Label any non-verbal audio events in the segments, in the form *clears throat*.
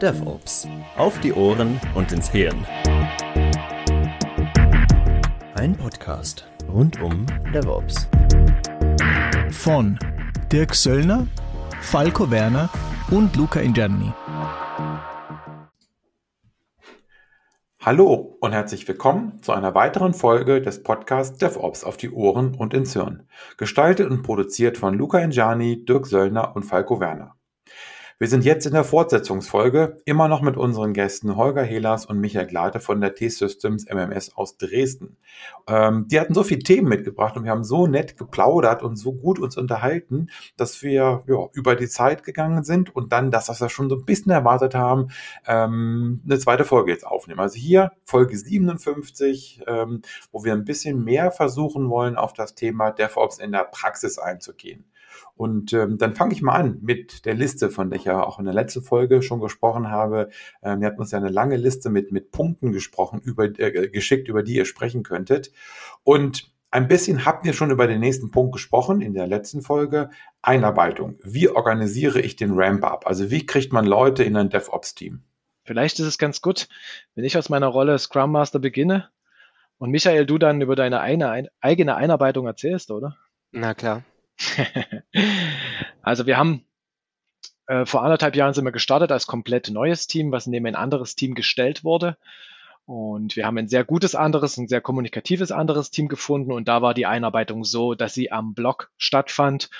DevOps. Auf die Ohren und ins Hirn. Ein Podcast rund um DevOps. Von Dirk Söllner, Falco Werner und Luca Ingerni. Hallo und herzlich willkommen zu einer weiteren Folge des Podcasts DevOps auf die Ohren und ins Hirn. Gestaltet und produziert von Luca Ingiani, Dirk Söllner und Falco Werner. Wir sind jetzt in der Fortsetzungsfolge, immer noch mit unseren Gästen Holger Helas und Michael Glate von der T-Systems MMS aus Dresden. Ähm, die hatten so viele Themen mitgebracht und wir haben so nett geplaudert und so gut uns unterhalten, dass wir ja, über die Zeit gegangen sind und dann, das, was wir schon so ein bisschen erwartet haben, ähm, eine zweite Folge jetzt aufnehmen. Also hier Folge 57, ähm, wo wir ein bisschen mehr versuchen wollen, auf das Thema DevOps in der Praxis einzugehen. Und ähm, dann fange ich mal an mit der Liste, von der ich ja auch in der letzten Folge schon gesprochen habe. Ähm, ihr habt uns ja eine lange Liste mit, mit Punkten gesprochen, über, äh, geschickt, über die ihr sprechen könntet. Und ein bisschen habt ihr schon über den nächsten Punkt gesprochen in der letzten Folge. Einarbeitung. Wie organisiere ich den Ramp-up? Also wie kriegt man Leute in ein DevOps-Team? Vielleicht ist es ganz gut, wenn ich aus meiner Rolle Scrum Master beginne und Michael, du dann über deine eine, eigene Einarbeitung erzählst, oder? Na klar. *laughs* also wir haben äh, vor anderthalb Jahren sind wir gestartet als komplett neues Team, was neben ein anderes Team gestellt wurde. Und wir haben ein sehr gutes anderes, ein sehr kommunikatives anderes Team gefunden. Und da war die Einarbeitung so, dass sie am Blog stattfand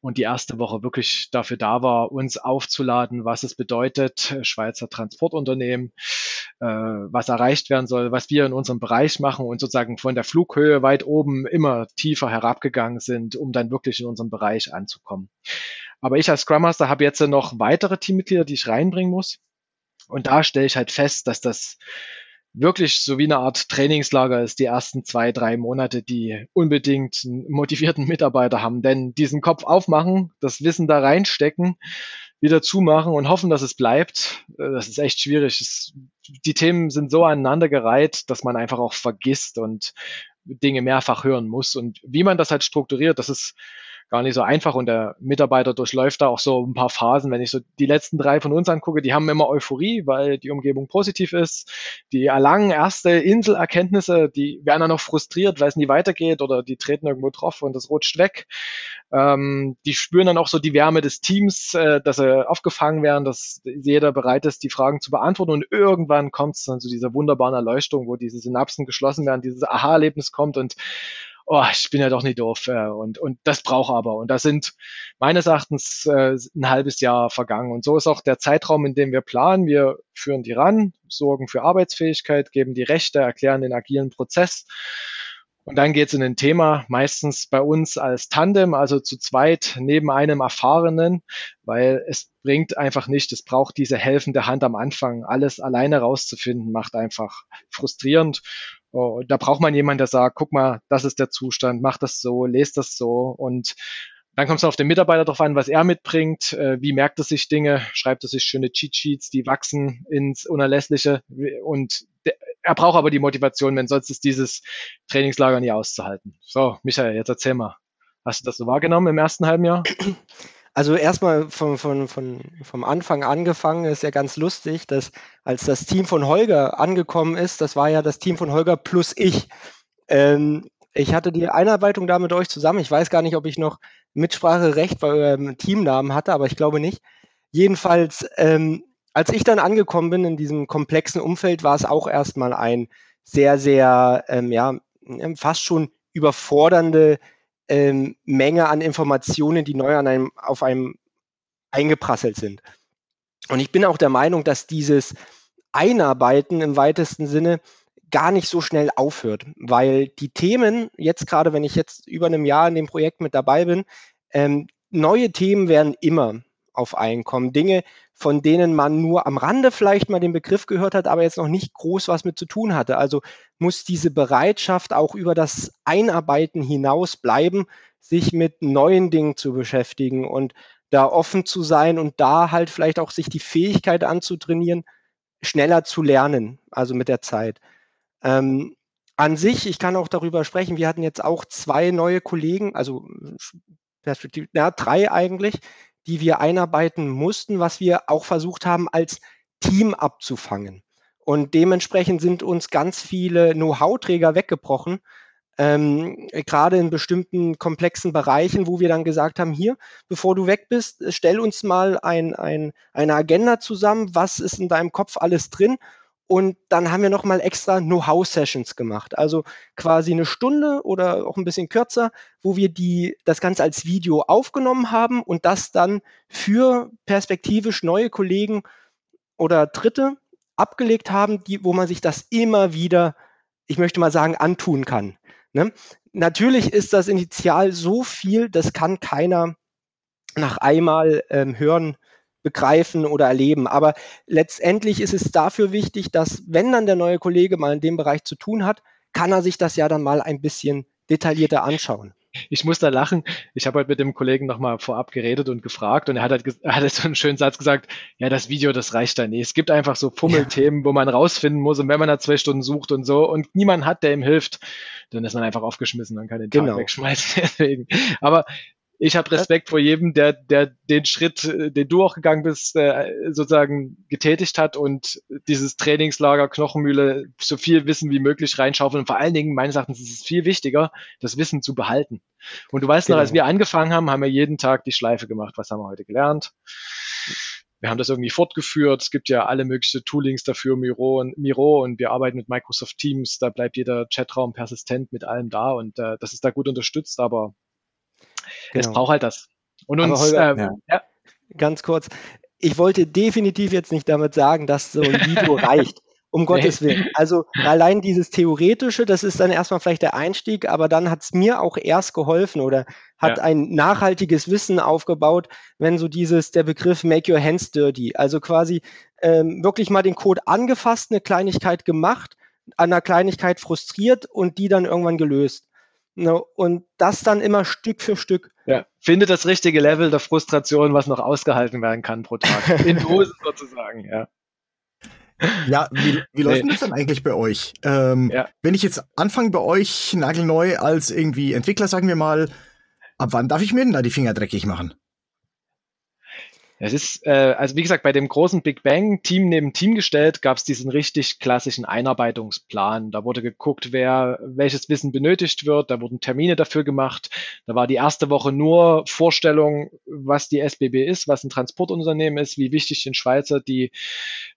und die erste Woche wirklich dafür da war, uns aufzuladen, was es bedeutet, Schweizer Transportunternehmen, äh, was erreicht werden soll, was wir in unserem Bereich machen und sozusagen von der Flughöhe weit oben immer tiefer herabgegangen sind, um dann wirklich in unserem Bereich anzukommen. Aber ich als Scrum Master habe jetzt noch weitere Teammitglieder, die ich reinbringen muss. Und da stelle ich halt fest, dass das wirklich so wie eine Art Trainingslager ist, die ersten zwei, drei Monate, die unbedingt einen motivierten Mitarbeiter haben. Denn diesen Kopf aufmachen, das Wissen da reinstecken, wieder zumachen und hoffen, dass es bleibt, äh, das ist echt schwierig. Die Themen sind so aneinandergereiht, dass man einfach auch vergisst und Dinge mehrfach hören muss. Und wie man das halt strukturiert, das ist gar nicht so einfach und der Mitarbeiter durchläuft da auch so ein paar Phasen. Wenn ich so die letzten drei von uns angucke, die haben immer Euphorie, weil die Umgebung positiv ist. Die erlangen erste Inselerkenntnisse, die werden dann noch frustriert, weil es nie weitergeht oder die treten irgendwo drauf und das rutscht weg. Ähm, die spüren dann auch so die Wärme des Teams, äh, dass sie aufgefangen werden, dass jeder bereit ist, die Fragen zu beantworten und irgendwann kommt es dann zu dieser wunderbaren Erleuchtung, wo diese Synapsen geschlossen werden, dieses Aha-Erlebnis kommt und oh, ich bin ja doch nicht doof. Äh, und, und das braucht aber. Und da sind meines Erachtens äh, ein halbes Jahr vergangen. Und so ist auch der Zeitraum, in dem wir planen. Wir führen die ran, sorgen für Arbeitsfähigkeit, geben die Rechte, erklären den agilen Prozess. Und dann geht es in ein Thema, meistens bei uns als Tandem, also zu zweit neben einem Erfahrenen, weil es bringt einfach nicht, es braucht diese helfende Hand am Anfang. Alles alleine rauszufinden, macht einfach frustrierend. Oh, da braucht man jemanden, der sagt, guck mal, das ist der Zustand, mach das so, lest das so und dann kommt es auf den Mitarbeiter drauf an, was er mitbringt, äh, wie merkt er sich Dinge, schreibt er sich schöne Cheat Sheets, die wachsen ins Unerlässliche und er braucht aber die Motivation, wenn sonst ist dieses Trainingslager nie auszuhalten. So, Michael, jetzt erzähl mal. Hast du das so wahrgenommen im ersten halben Jahr? *clears throat* Also erstmal von, von, von, vom Anfang angefangen ist ja ganz lustig, dass als das Team von Holger angekommen ist, das war ja das Team von Holger plus ich. Ähm, ich hatte die Einarbeitung da mit euch zusammen. Ich weiß gar nicht, ob ich noch Mitspracherecht bei eurem Teamnamen hatte, aber ich glaube nicht. Jedenfalls, ähm, als ich dann angekommen bin in diesem komplexen Umfeld, war es auch erstmal ein sehr, sehr, ähm, ja, fast schon überfordernde ähm, Menge an Informationen, die neu an einem, auf einem eingeprasselt sind. Und ich bin auch der Meinung, dass dieses Einarbeiten im weitesten Sinne gar nicht so schnell aufhört, weil die Themen, jetzt gerade wenn ich jetzt über einem Jahr in dem Projekt mit dabei bin, ähm, neue Themen werden immer auf einen kommen. Dinge, von denen man nur am Rande vielleicht mal den Begriff gehört hat, aber jetzt noch nicht groß was mit zu tun hatte. Also muss diese Bereitschaft auch über das Einarbeiten hinaus bleiben, sich mit neuen Dingen zu beschäftigen und da offen zu sein und da halt vielleicht auch sich die Fähigkeit anzutrainieren, schneller zu lernen, also mit der Zeit. Ähm, an sich, ich kann auch darüber sprechen, wir hatten jetzt auch zwei neue Kollegen, also ja, drei eigentlich, die wir einarbeiten mussten, was wir auch versucht haben, als Team abzufangen. Und dementsprechend sind uns ganz viele Know-how-Träger weggebrochen, ähm, gerade in bestimmten komplexen Bereichen, wo wir dann gesagt haben, hier, bevor du weg bist, stell uns mal ein, ein, eine Agenda zusammen, was ist in deinem Kopf alles drin und dann haben wir nochmal extra Know-how-Sessions gemacht. Also quasi eine Stunde oder auch ein bisschen kürzer, wo wir die, das Ganze als Video aufgenommen haben und das dann für perspektivisch neue Kollegen oder Dritte abgelegt haben, die, wo man sich das immer wieder, ich möchte mal sagen, antun kann. Ne? Natürlich ist das initial so viel, das kann keiner nach einmal ähm, hören begreifen oder erleben. Aber letztendlich ist es dafür wichtig, dass wenn dann der neue Kollege mal in dem Bereich zu tun hat, kann er sich das ja dann mal ein bisschen detaillierter anschauen. Ich muss da lachen. Ich habe heute mit dem Kollegen nochmal vorab geredet und gefragt und er hat, halt, er hat so einen schönen Satz gesagt, ja, das Video, das reicht da nicht. Es gibt einfach so Fummelthemen, ja. wo man rausfinden muss und wenn man da zwei Stunden sucht und so und niemand hat, der ihm hilft, dann ist man einfach aufgeschmissen und kann den Tag genau. wegschmeißen. *laughs* Deswegen. Aber ich habe Respekt vor jedem, der, der den Schritt, äh, den du auch gegangen bist, äh, sozusagen getätigt hat und dieses Trainingslager Knochenmühle so viel Wissen wie möglich reinschaufeln. Und vor allen Dingen, meines Erachtens ist es viel wichtiger, das Wissen zu behalten. Und du weißt genau. noch, als wir angefangen haben, haben wir jeden Tag die Schleife gemacht. Was haben wir heute gelernt? wir haben das irgendwie fortgeführt. Es gibt ja alle möglichen Toolings dafür, Miro und Miro und wir arbeiten mit Microsoft Teams. Da bleibt jeder Chatraum persistent mit allem da und äh, das ist da gut unterstützt, aber Genau. Es braucht halt das. Und uns, Holger, äh, ja. ja. Ganz kurz. Ich wollte definitiv jetzt nicht damit sagen, dass so ein Video *laughs* reicht. Um Gottes Willen. Also allein dieses Theoretische, das ist dann erstmal vielleicht der Einstieg, aber dann hat es mir auch erst geholfen oder hat ja. ein nachhaltiges Wissen aufgebaut, wenn so dieses, der Begriff Make Your Hands Dirty, also quasi ähm, wirklich mal den Code angefasst, eine Kleinigkeit gemacht, an einer Kleinigkeit frustriert und die dann irgendwann gelöst. No, ne, und das dann immer Stück für Stück. Ja, finde das richtige Level der Frustration, was noch ausgehalten werden kann pro Tag. *laughs* In Dosen sozusagen, ja. Ja, wie, wie läuft nee. das dann eigentlich bei euch? Ähm, ja. Wenn ich jetzt anfange bei euch nagelneu als irgendwie Entwickler, sagen wir mal, ab wann darf ich mir denn da die Finger dreckig machen? Es ist, äh, also wie gesagt, bei dem großen Big Bang Team neben Team gestellt, gab es diesen richtig klassischen Einarbeitungsplan. Da wurde geguckt, wer welches Wissen benötigt wird. Da wurden Termine dafür gemacht. Da war die erste Woche nur Vorstellung, was die SBB ist, was ein Transportunternehmen ist, wie wichtig den Schweizer die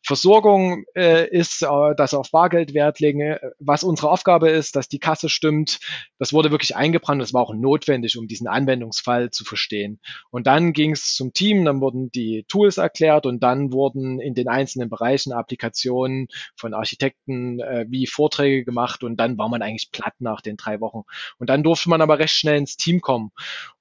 Versorgung äh, ist, äh, dass auf Bargeld Wert legen, äh, was unsere Aufgabe ist, dass die Kasse stimmt. Das wurde wirklich eingebrannt. Das war auch notwendig, um diesen Anwendungsfall zu verstehen. Und dann ging es zum Team. Dann wurden die Tools erklärt und dann wurden in den einzelnen Bereichen Applikationen von Architekten äh, wie Vorträge gemacht und dann war man eigentlich platt nach den drei Wochen. Und dann durfte man aber recht schnell ins Team kommen.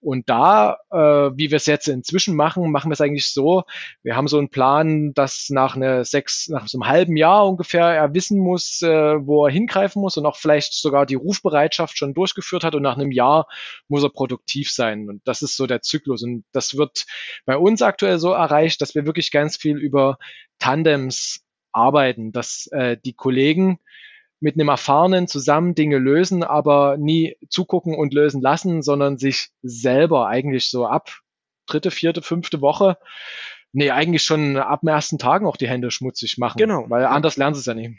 Und da, äh, wie wir es jetzt inzwischen machen, machen wir es eigentlich so, wir haben so einen Plan, dass nach einer sechs, nach so einem halben Jahr ungefähr er wissen muss, äh, wo er hingreifen muss und auch vielleicht sogar die Rufbereitschaft schon durchgeführt hat und nach einem Jahr muss er produktiv sein. Und das ist so der Zyklus. Und das wird bei uns aktuell so erreicht, dass wir wirklich ganz viel über Tandems arbeiten, dass äh, die Kollegen mit einem Erfahrenen zusammen Dinge lösen, aber nie zugucken und lösen lassen, sondern sich selber eigentlich so ab dritte, vierte, fünfte Woche, nee, eigentlich schon ab dem ersten Tagen auch die Hände schmutzig machen. Genau. Weil anders lernen sie es ja nicht.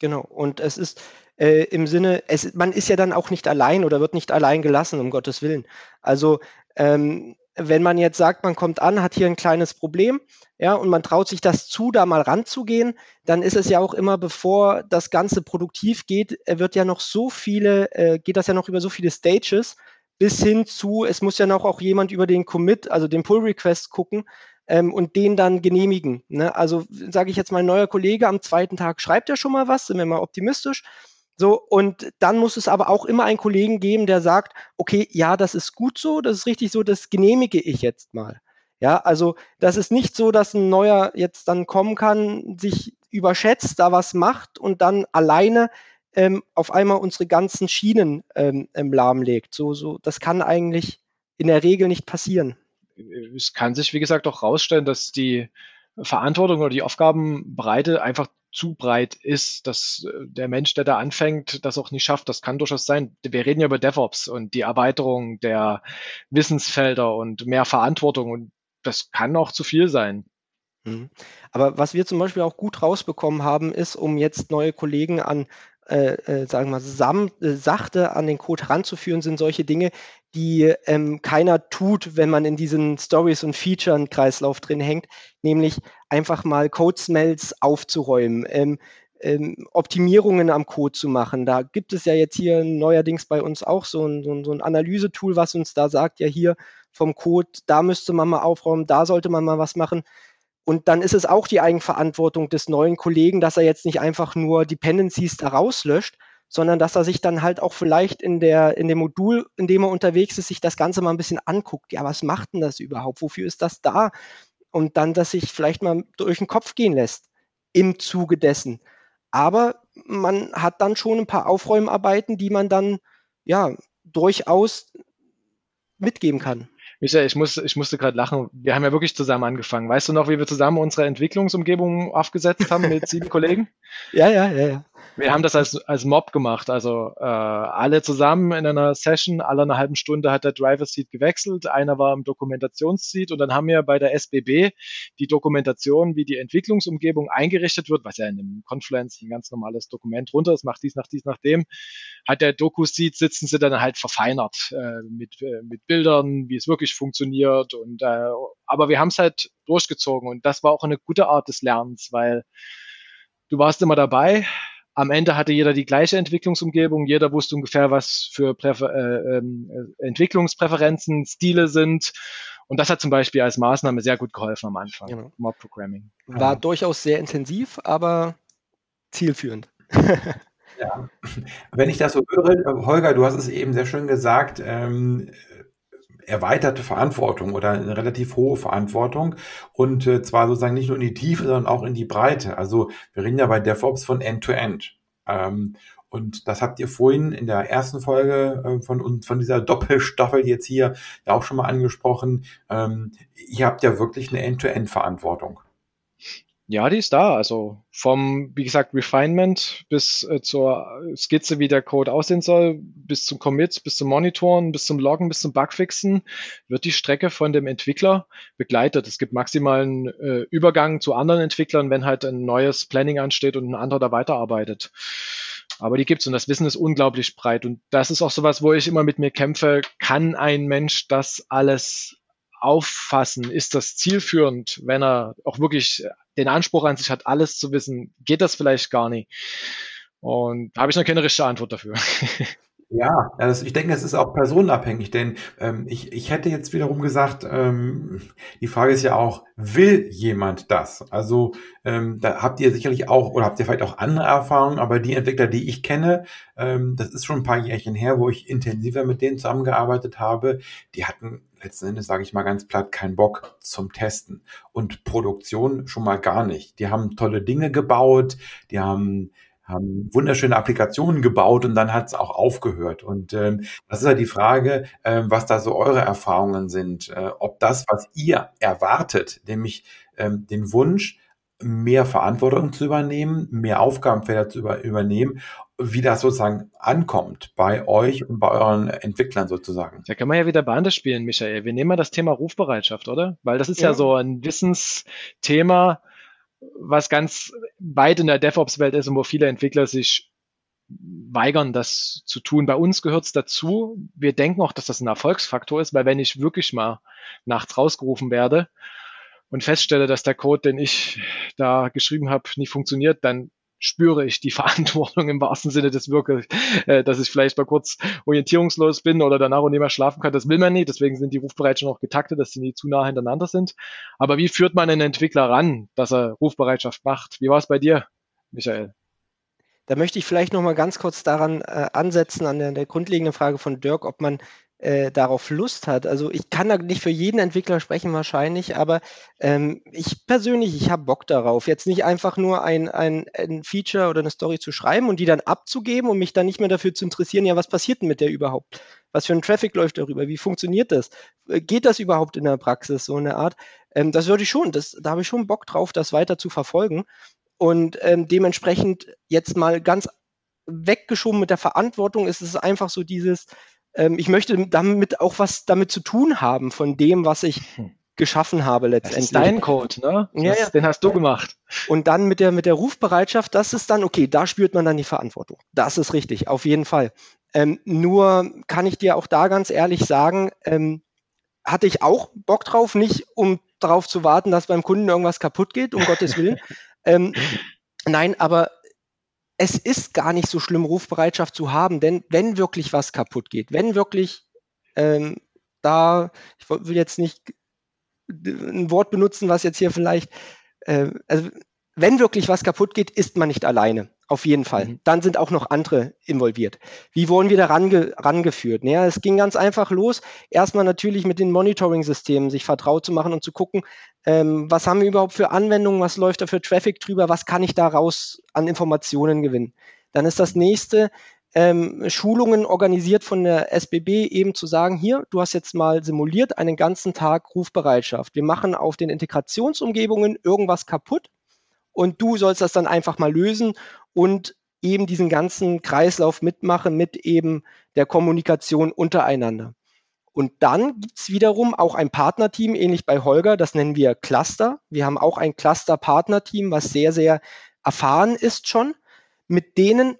Genau. Und es ist äh, im Sinne, es, man ist ja dann auch nicht allein oder wird nicht allein gelassen, um Gottes Willen. Also ähm, wenn man jetzt sagt, man kommt an, hat hier ein kleines Problem, ja, und man traut sich das zu, da mal ranzugehen, dann ist es ja auch immer, bevor das Ganze produktiv geht, wird ja noch so viele, äh, geht das ja noch über so viele Stages, bis hin zu, es muss ja noch auch jemand über den Commit, also den Pull-Request gucken ähm, und den dann genehmigen. Ne? Also sage ich jetzt mal, neuer Kollege am zweiten Tag schreibt ja schon mal was, sind wir mal optimistisch. So, und dann muss es aber auch immer einen Kollegen geben, der sagt, okay, ja, das ist gut so, das ist richtig so, das genehmige ich jetzt mal. Ja, also das ist nicht so, dass ein neuer jetzt dann kommen kann, sich überschätzt, da was macht und dann alleine ähm, auf einmal unsere ganzen Schienen ähm, lahmlegt. So, so, das kann eigentlich in der Regel nicht passieren. Es kann sich, wie gesagt, auch rausstellen, dass die Verantwortung oder die Aufgabenbreite einfach zu breit ist, dass äh, der Mensch, der da anfängt, das auch nicht schafft. Das kann durchaus sein. Wir reden ja über DevOps und die Erweiterung der Wissensfelder und mehr Verantwortung und das kann auch zu viel sein. Mhm. Aber was wir zum Beispiel auch gut rausbekommen haben, ist, um jetzt neue Kollegen an, äh, äh, sagen wir mal, äh, sachte an den Code ranzuführen, sind solche Dinge, die ähm, keiner tut, wenn man in diesen Stories und Featuren-Kreislauf drin hängt, nämlich einfach mal Code-Smells aufzuräumen. Ähm, ähm, Optimierungen am Code zu machen. Da gibt es ja jetzt hier neuerdings bei uns auch so ein, so ein, so ein Analyse-Tool, was uns da sagt, ja hier vom Code, da müsste man mal aufräumen, da sollte man mal was machen. Und dann ist es auch die Eigenverantwortung des neuen Kollegen, dass er jetzt nicht einfach nur Dependencies da rauslöscht, sondern dass er sich dann halt auch vielleicht in, der, in dem Modul, in dem er unterwegs ist, sich das Ganze mal ein bisschen anguckt. Ja, was macht denn das überhaupt? Wofür ist das da? Und dann, dass sich vielleicht mal durch den Kopf gehen lässt im Zuge dessen. Aber man hat dann schon ein paar Aufräumarbeiten, die man dann ja durchaus mitgeben kann. Michael, ich, muss, ich musste gerade lachen. Wir haben ja wirklich zusammen angefangen. Weißt du noch, wie wir zusammen unsere Entwicklungsumgebung aufgesetzt haben mit sieben *laughs* Kollegen? Ja, ja, ja, ja. Wir haben das als, als Mob gemacht, also äh, alle zusammen in einer Session, alle einer halben Stunde hat der Driver Seat gewechselt, einer war im Dokumentationsseat und dann haben wir bei der SBB die Dokumentation, wie die Entwicklungsumgebung eingerichtet wird, was ja in einem Confluence ein ganz normales Dokument runter ist, macht dies nach dies nach dem, hat der Doku-Seat, sitzen sie dann halt verfeinert äh, mit, äh, mit Bildern, wie es wirklich funktioniert und äh, aber wir haben es halt durchgezogen und das war auch eine gute Art des Lernens, weil du warst immer dabei, am Ende hatte jeder die gleiche Entwicklungsumgebung, jeder wusste ungefähr, was für Präfer äh, äh, Entwicklungspräferenzen, Stile sind. Und das hat zum Beispiel als Maßnahme sehr gut geholfen am Anfang. Genau. Mob Programming. War ja. durchaus sehr intensiv, aber zielführend. *laughs* ja. Wenn ich das so höre, Holger, du hast es eben sehr schön gesagt, ähm, erweiterte Verantwortung oder eine relativ hohe Verantwortung und äh, zwar sozusagen nicht nur in die Tiefe, sondern auch in die Breite. Also wir reden ja bei DevOps von End-to-End. -End. Ähm, und das habt ihr vorhin in der ersten Folge äh, von, von dieser Doppelstaffel jetzt hier ja auch schon mal angesprochen. Ähm, ihr habt ja wirklich eine End-to-End-Verantwortung. Ja, die ist da. Also vom, wie gesagt, Refinement bis äh, zur Skizze, wie der Code aussehen soll, bis zum Commit, bis zum Monitoren, bis zum Loggen, bis zum Bugfixen, wird die Strecke von dem Entwickler begleitet. Es gibt maximalen äh, Übergang zu anderen Entwicklern, wenn halt ein neues Planning ansteht und ein anderer da weiterarbeitet. Aber die gibt's und das Wissen ist unglaublich breit. Und das ist auch sowas, wo ich immer mit mir kämpfe. Kann ein Mensch das alles auffassen? Ist das zielführend, wenn er auch wirklich den Anspruch an sich hat, alles zu wissen? Geht das vielleicht gar nicht? Und da habe ich noch keine richtige Antwort dafür. *laughs* Ja, also ich denke, es ist auch personenabhängig, denn ähm, ich, ich hätte jetzt wiederum gesagt, ähm, die Frage ist ja auch, will jemand das? Also ähm, da habt ihr sicherlich auch, oder habt ihr vielleicht auch andere Erfahrungen, aber die Entwickler, die ich kenne, ähm, das ist schon ein paar Jährchen her, wo ich intensiver mit denen zusammengearbeitet habe, die hatten letzten Endes, sage ich mal ganz platt, keinen Bock zum Testen. Und Produktion schon mal gar nicht. Die haben tolle Dinge gebaut, die haben haben wunderschöne Applikationen gebaut und dann hat es auch aufgehört. Und ähm, das ist ja die Frage, äh, was da so eure Erfahrungen sind, äh, ob das, was ihr erwartet, nämlich ähm, den Wunsch, mehr Verantwortung zu übernehmen, mehr Aufgabenfelder zu über, übernehmen, wie das sozusagen ankommt bei euch und bei euren Entwicklern sozusagen. Da kann man ja wieder Bande spielen, Michael. Wir nehmen mal das Thema Rufbereitschaft, oder? Weil das ist ja, ja so ein Wissensthema, was ganz weit in der DevOps-Welt ist und wo viele Entwickler sich weigern, das zu tun. Bei uns gehört es dazu. Wir denken auch, dass das ein Erfolgsfaktor ist, weil wenn ich wirklich mal nachts rausgerufen werde und feststelle, dass der Code, den ich da geschrieben habe, nicht funktioniert, dann spüre ich die *laughs* Verantwortung im wahrsten Sinne des Wirkens, äh, dass ich vielleicht mal kurz orientierungslos bin oder danach auch nicht mehr schlafen kann. Das will man nicht. Deswegen sind die Rufbereitschaften auch getaktet, dass sie nicht zu nah hintereinander sind. Aber wie führt man einen Entwickler ran, dass er Rufbereitschaft macht? Wie war es bei dir, Michael? Da möchte ich vielleicht noch mal ganz kurz daran äh, ansetzen, an der, der grundlegenden Frage von Dirk, ob man äh, darauf Lust hat. Also ich kann da nicht für jeden Entwickler sprechen wahrscheinlich, aber ähm, ich persönlich, ich habe Bock darauf, jetzt nicht einfach nur ein, ein, ein Feature oder eine Story zu schreiben und die dann abzugeben und mich dann nicht mehr dafür zu interessieren, ja, was passiert denn mit der überhaupt? Was für ein Traffic läuft darüber? Wie funktioniert das? Äh, geht das überhaupt in der Praxis, so eine Art? Ähm, das würde ich schon, das, da habe ich schon Bock drauf, das weiter zu verfolgen. Und ähm, dementsprechend jetzt mal ganz weggeschoben mit der Verantwortung ist es einfach so dieses, ähm, ich möchte damit auch was damit zu tun haben von dem, was ich hm. geschaffen habe letztendlich. Das ist dein Code, ne? Ja, ja. Den hast du gemacht. Und dann mit der, mit der Rufbereitschaft, das ist dann, okay, da spürt man dann die Verantwortung. Das ist richtig, auf jeden Fall. Ähm, nur kann ich dir auch da ganz ehrlich sagen, ähm, hatte ich auch Bock drauf, nicht um darauf zu warten, dass beim Kunden irgendwas kaputt geht, um Gottes Willen. *laughs* Ähm, nein, aber es ist gar nicht so schlimm, Rufbereitschaft zu haben, denn wenn wirklich was kaputt geht, wenn wirklich ähm, da, ich will jetzt nicht ein Wort benutzen, was jetzt hier vielleicht, äh, also wenn wirklich was kaputt geht, ist man nicht alleine. Auf jeden Fall. Mhm. Dann sind auch noch andere involviert. Wie wurden wir da range, rangeführt? Naja, es ging ganz einfach los. Erstmal natürlich mit den Monitoring-Systemen sich vertraut zu machen und zu gucken, ähm, was haben wir überhaupt für Anwendungen, was läuft da für Traffic drüber, was kann ich daraus an Informationen gewinnen. Dann ist das nächste, ähm, Schulungen organisiert von der SBB eben zu sagen, hier, du hast jetzt mal simuliert einen ganzen Tag Rufbereitschaft. Wir machen auf den Integrationsumgebungen irgendwas kaputt und du sollst das dann einfach mal lösen und eben diesen ganzen Kreislauf mitmachen mit eben der Kommunikation untereinander. Und dann gibt's wiederum auch ein Partnerteam, ähnlich bei Holger, das nennen wir Cluster. Wir haben auch ein Cluster-Partnerteam, was sehr, sehr erfahren ist schon. Mit denen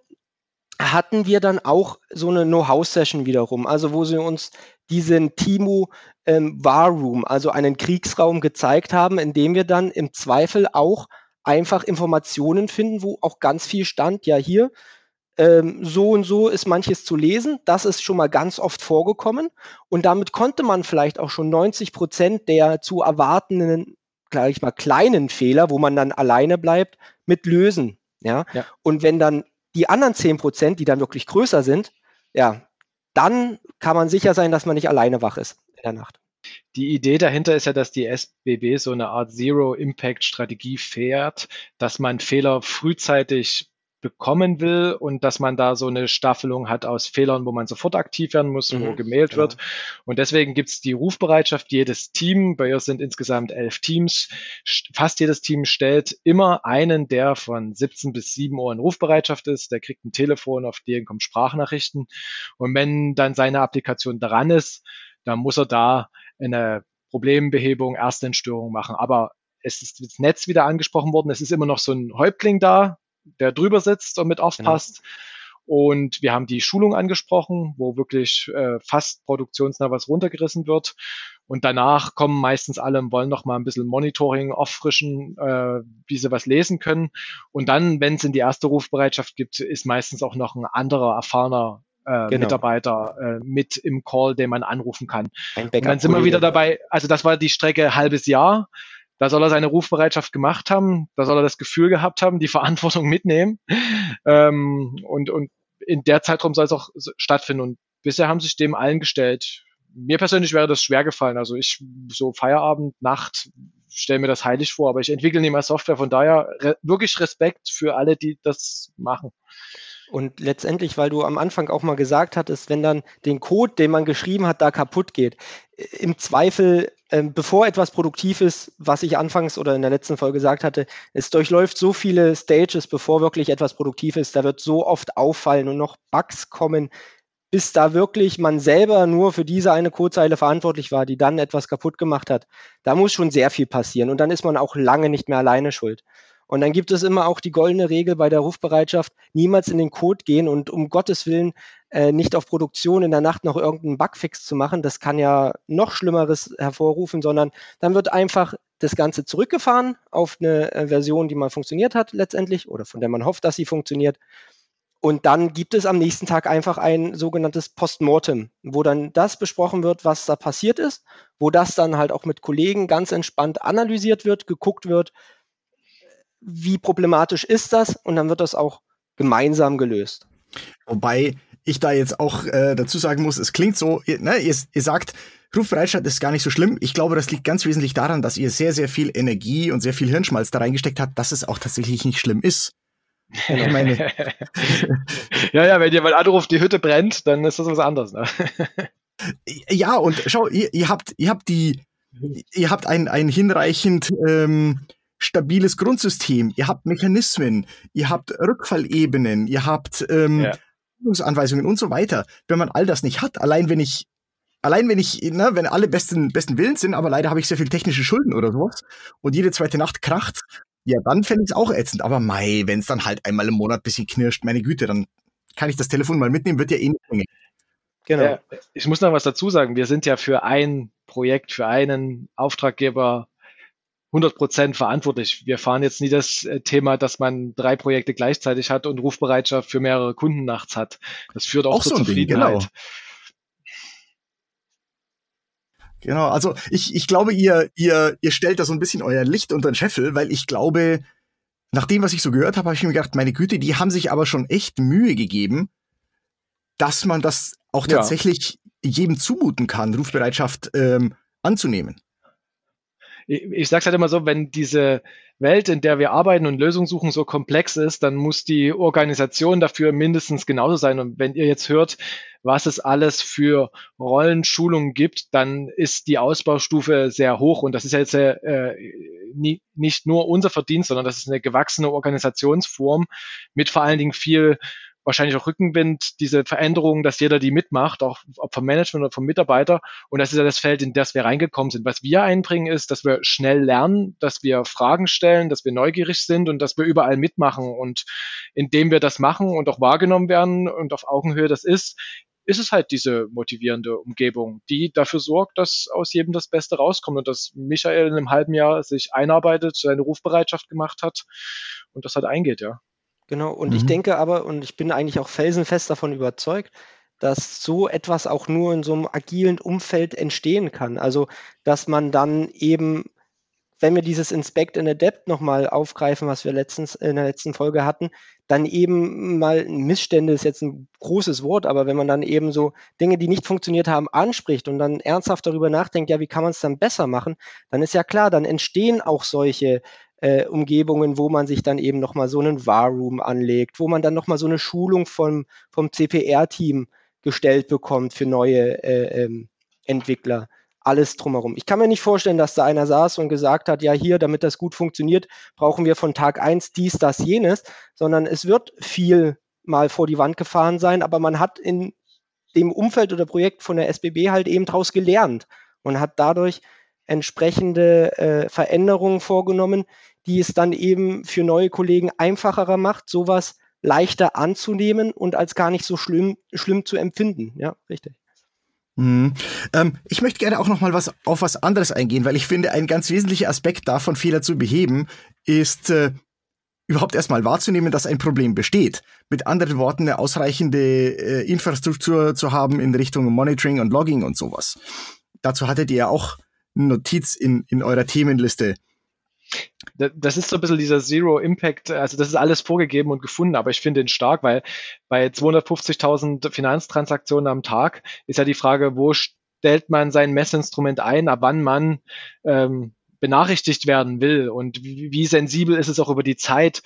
hatten wir dann auch so eine Know-how-Session wiederum, also wo sie uns diesen Timo ähm, War Room, also einen Kriegsraum gezeigt haben, in dem wir dann im Zweifel auch einfach Informationen finden, wo auch ganz viel stand, ja hier, ähm, so und so ist manches zu lesen. Das ist schon mal ganz oft vorgekommen. Und damit konnte man vielleicht auch schon 90 Prozent der zu erwartenden, gleich ich mal, kleinen Fehler, wo man dann alleine bleibt, mit lösen. Ja? ja. Und wenn dann die anderen 10 Prozent, die dann wirklich größer sind, ja, dann kann man sicher sein, dass man nicht alleine wach ist in der Nacht. Die Idee dahinter ist ja, dass die SBB so eine Art Zero-Impact-Strategie fährt, dass man Fehler frühzeitig bekommen will und dass man da so eine Staffelung hat aus Fehlern, wo man sofort aktiv werden muss, mhm, wo gemailt genau. wird. Und deswegen gibt's die Rufbereitschaft. Jedes Team, bei uns sind insgesamt elf Teams, fast jedes Team stellt immer einen, der von 17 bis 7 Uhr in Rufbereitschaft ist. Der kriegt ein Telefon, auf den kommen Sprachnachrichten. Und wenn dann seine Applikation dran ist, dann muss er da eine Problembehebung, Erstentstörung machen. Aber es ist das Netz wieder angesprochen worden. Es ist immer noch so ein Häuptling da, der drüber sitzt und mit aufpasst. Genau. Und wir haben die Schulung angesprochen, wo wirklich äh, fast produktionsnah was runtergerissen wird. Und danach kommen meistens alle und wollen noch mal ein bisschen Monitoring auffrischen, äh, wie sie was lesen können. Und dann, wenn es in die erste Rufbereitschaft gibt, ist meistens auch noch ein anderer erfahrener äh, genau. Mitarbeiter äh, mit im Call, den man anrufen kann. und dann sind wir wieder dabei, also das war die Strecke halbes Jahr. Da soll er seine Rufbereitschaft gemacht haben, da soll er das Gefühl gehabt haben, die *laughs* Verantwortung mitnehmen. Ähm, und, und in der Zeitraum soll es auch stattfinden. Und bisher haben sich dem allen gestellt. Mir persönlich wäre das schwer gefallen. Also ich so Feierabend, Nacht, stelle mir das heilig vor, aber ich entwickle nicht mal Software. Von daher re wirklich Respekt für alle, die das machen. Und letztendlich, weil du am Anfang auch mal gesagt hattest, wenn dann den Code, den man geschrieben hat, da kaputt geht, im Zweifel, äh, bevor etwas produktiv ist, was ich anfangs oder in der letzten Folge gesagt hatte, es durchläuft so viele Stages, bevor wirklich etwas produktiv ist, da wird so oft auffallen und noch Bugs kommen, bis da wirklich man selber nur für diese eine Codezeile verantwortlich war, die dann etwas kaputt gemacht hat. Da muss schon sehr viel passieren und dann ist man auch lange nicht mehr alleine schuld. Und dann gibt es immer auch die goldene Regel bei der Rufbereitschaft, niemals in den Code gehen und um Gottes Willen äh, nicht auf Produktion in der Nacht noch irgendeinen Bugfix zu machen. Das kann ja noch Schlimmeres hervorrufen, sondern dann wird einfach das Ganze zurückgefahren auf eine äh, Version, die mal funktioniert hat letztendlich oder von der man hofft, dass sie funktioniert. Und dann gibt es am nächsten Tag einfach ein sogenanntes Postmortem, wo dann das besprochen wird, was da passiert ist, wo das dann halt auch mit Kollegen ganz entspannt analysiert wird, geguckt wird, wie problematisch ist das und dann wird das auch gemeinsam gelöst. Wobei ich da jetzt auch äh, dazu sagen muss, es klingt so, ihr, ne, ihr, ihr sagt, Rufbereitschaft ist gar nicht so schlimm. Ich glaube, das liegt ganz wesentlich daran, dass ihr sehr, sehr viel Energie und sehr viel Hirnschmalz da reingesteckt habt, dass es auch tatsächlich nicht schlimm ist. Ich meine. *laughs* ja, ja, wenn jemand anruft, die Hütte brennt, dann ist das was anderes. Ne? *laughs* ja, und schau, ihr, ihr habt, ihr habt die, ihr habt ein, ein hinreichend ähm, stabiles Grundsystem, ihr habt Mechanismen, ihr habt Rückfallebenen, ihr habt ähm, ja. Anweisungen und so weiter. Wenn man all das nicht hat, allein wenn ich allein wenn ich, ne, wenn alle besten, besten Willens sind, aber leider habe ich sehr viel technische Schulden oder sowas und jede zweite Nacht kracht, ja, dann fände ich es auch ätzend. Aber mei, wenn es dann halt einmal im Monat bisschen knirscht, meine Güte, dann kann ich das Telefon mal mitnehmen, wird ja eh nicht länger. Genau. Ja, ich muss noch was dazu sagen. Wir sind ja für ein Projekt, für einen Auftraggeber 100 Prozent verantwortlich. Wir fahren jetzt nie das äh, Thema, dass man drei Projekte gleichzeitig hat und Rufbereitschaft für mehrere Kunden nachts hat. Das führt auch, auch zur so Zufriedenheit. Ding, genau. Genau, also ich, ich glaube, ihr, ihr, ihr stellt da so ein bisschen euer Licht unter den Scheffel, weil ich glaube, nach dem, was ich so gehört habe, habe ich mir gedacht, meine Güte, die haben sich aber schon echt Mühe gegeben, dass man das auch ja. tatsächlich jedem zumuten kann, Rufbereitschaft ähm, anzunehmen. Ich, ich sage halt immer so, wenn diese Welt, in der wir arbeiten und Lösungen suchen, so komplex ist, dann muss die Organisation dafür mindestens genauso sein. Und wenn ihr jetzt hört, was es alles für Rollenschulungen gibt, dann ist die Ausbaustufe sehr hoch. Und das ist ja jetzt äh, nie, nicht nur unser Verdienst, sondern das ist eine gewachsene Organisationsform mit vor allen Dingen viel wahrscheinlich auch Rückenwind, diese Veränderungen, dass jeder die mitmacht, auch ob vom Management oder vom Mitarbeiter. Und das ist ja das Feld, in das wir reingekommen sind. Was wir einbringen, ist, dass wir schnell lernen, dass wir Fragen stellen, dass wir neugierig sind und dass wir überall mitmachen. Und indem wir das machen und auch wahrgenommen werden und auf Augenhöhe das ist, ist es halt diese motivierende Umgebung, die dafür sorgt, dass aus jedem das Beste rauskommt und dass Michael in einem halben Jahr sich einarbeitet, seine Rufbereitschaft gemacht hat und das halt eingeht, ja. Genau, und ich mhm. denke aber, und ich bin eigentlich auch felsenfest davon überzeugt, dass so etwas auch nur in so einem agilen Umfeld entstehen kann. Also, dass man dann eben, wenn wir dieses Inspect and Adapt nochmal aufgreifen, was wir letztens in der letzten Folge hatten, dann eben mal Missstände ist jetzt ein großes Wort, aber wenn man dann eben so Dinge, die nicht funktioniert haben, anspricht und dann ernsthaft darüber nachdenkt, ja, wie kann man es dann besser machen, dann ist ja klar, dann entstehen auch solche äh, Umgebungen, wo man sich dann eben nochmal so einen War-Room anlegt, wo man dann nochmal so eine Schulung vom, vom CPR-Team gestellt bekommt für neue äh, ähm, Entwickler. Alles drumherum. Ich kann mir nicht vorstellen, dass da einer saß und gesagt hat, ja, hier, damit das gut funktioniert, brauchen wir von Tag eins dies, das, jenes, sondern es wird viel mal vor die Wand gefahren sein, aber man hat in dem Umfeld oder Projekt von der SBB halt eben daraus gelernt und hat dadurch entsprechende äh, Veränderungen vorgenommen, die es dann eben für neue Kollegen einfacher macht, sowas leichter anzunehmen und als gar nicht so schlimm, schlimm zu empfinden. Ja, richtig. Mhm. Ähm, ich möchte gerne auch noch mal was auf was anderes eingehen, weil ich finde, ein ganz wesentlicher Aspekt davon, Fehler zu beheben, ist äh, überhaupt erstmal wahrzunehmen, dass ein Problem besteht. Mit anderen Worten, eine ausreichende äh, Infrastruktur zu haben in Richtung Monitoring und Logging und sowas. Dazu hattet ihr ja auch eine Notiz in, in eurer Themenliste das ist so ein bisschen dieser Zero Impact, also das ist alles vorgegeben und gefunden, aber ich finde ihn stark, weil bei 250.000 Finanztransaktionen am Tag ist ja die Frage, wo stellt man sein Messinstrument ein, ab wann man ähm, benachrichtigt werden will und wie, wie sensibel ist es auch über die Zeit.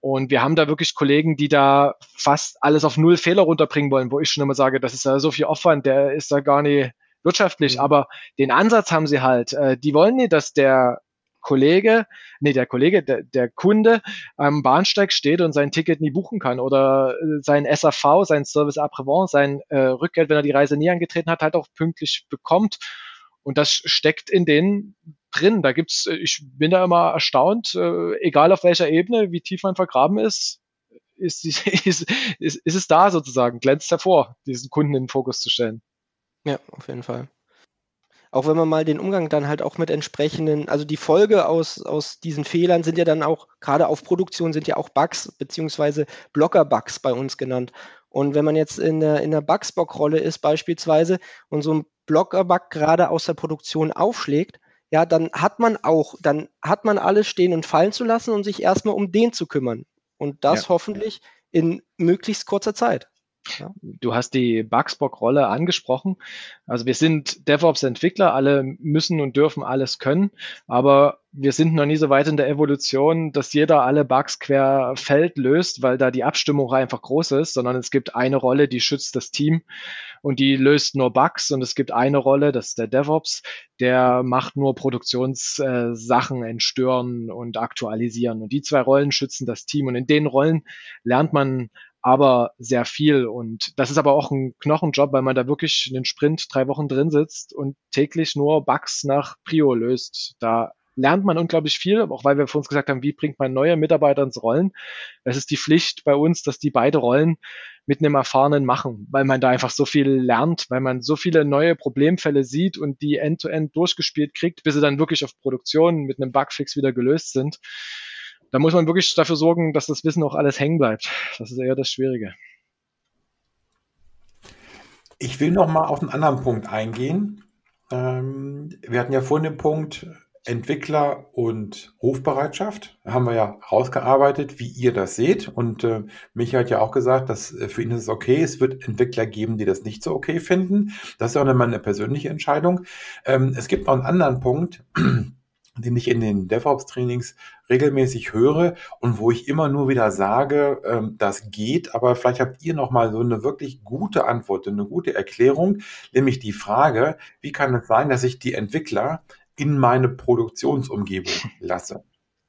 Und wir haben da wirklich Kollegen, die da fast alles auf null Fehler runterbringen wollen, wo ich schon immer sage, das ist ja so viel Aufwand, der ist da gar nicht wirtschaftlich. Mhm. Aber den Ansatz haben sie halt. Äh, die wollen nicht, dass der Kollege, nee, der Kollege, der, der Kunde am Bahnsteig steht und sein Ticket nie buchen kann oder äh, sein SAV, sein Service après-vente, sein äh, Rückgeld, wenn er die Reise nie angetreten hat, halt auch pünktlich bekommt. Und das steckt in denen drin. Da gibt's, äh, ich bin da immer erstaunt, äh, egal auf welcher Ebene, wie tief man vergraben ist, ist, *laughs* ist, ist, ist es da sozusagen, glänzt hervor, diesen Kunden in den Fokus zu stellen. Ja, auf jeden Fall auch wenn man mal den Umgang dann halt auch mit entsprechenden, also die Folge aus, aus diesen Fehlern sind ja dann auch, gerade auf Produktion sind ja auch Bugs, beziehungsweise Blocker-Bugs bei uns genannt. Und wenn man jetzt in der, in der Bugsbock-Rolle ist beispielsweise und so ein Blocker-Bug gerade aus der Produktion aufschlägt, ja, dann hat man auch, dann hat man alles stehen und fallen zu lassen und sich erstmal um den zu kümmern. Und das ja. hoffentlich in möglichst kurzer Zeit. Du hast die Bugsbock-Rolle angesprochen. Also wir sind DevOps-Entwickler, alle müssen und dürfen alles können, aber wir sind noch nie so weit in der Evolution, dass jeder alle Bugs querfeld löst, weil da die Abstimmung einfach groß ist, sondern es gibt eine Rolle, die schützt das Team und die löst nur Bugs und es gibt eine Rolle, das ist der DevOps, der macht nur Produktionssachen äh, entstören und aktualisieren und die zwei Rollen schützen das Team und in den Rollen lernt man aber sehr viel. Und das ist aber auch ein Knochenjob, weil man da wirklich einen Sprint drei Wochen drin sitzt und täglich nur Bugs nach Prio löst. Da lernt man unglaublich viel, auch weil wir vor uns gesagt haben, wie bringt man neue Mitarbeiter ins Rollen. Es ist die Pflicht bei uns, dass die beide Rollen mit einem Erfahrenen machen, weil man da einfach so viel lernt, weil man so viele neue Problemfälle sieht und die end-to-end -end durchgespielt kriegt, bis sie dann wirklich auf Produktion mit einem Bugfix wieder gelöst sind. Da muss man wirklich dafür sorgen, dass das Wissen auch alles hängen bleibt. Das ist eher das Schwierige. Ich will noch mal auf einen anderen Punkt eingehen. Ähm, wir hatten ja vorhin den Punkt, Entwickler und Rufbereitschaft. Da haben wir ja rausgearbeitet, wie ihr das seht. Und äh, Michael hat ja auch gesagt, dass äh, für ihn ist es okay. Es wird Entwickler geben, die das nicht so okay finden. Das ist auch immer eine persönliche Entscheidung. Ähm, es gibt noch einen anderen Punkt, den ich in den DevOps-Trainings regelmäßig höre und wo ich immer nur wieder sage, ähm, das geht, aber vielleicht habt ihr noch mal so eine wirklich gute Antwort, eine gute Erklärung, nämlich die Frage, wie kann es sein, dass ich die Entwickler in meine Produktionsumgebung lasse?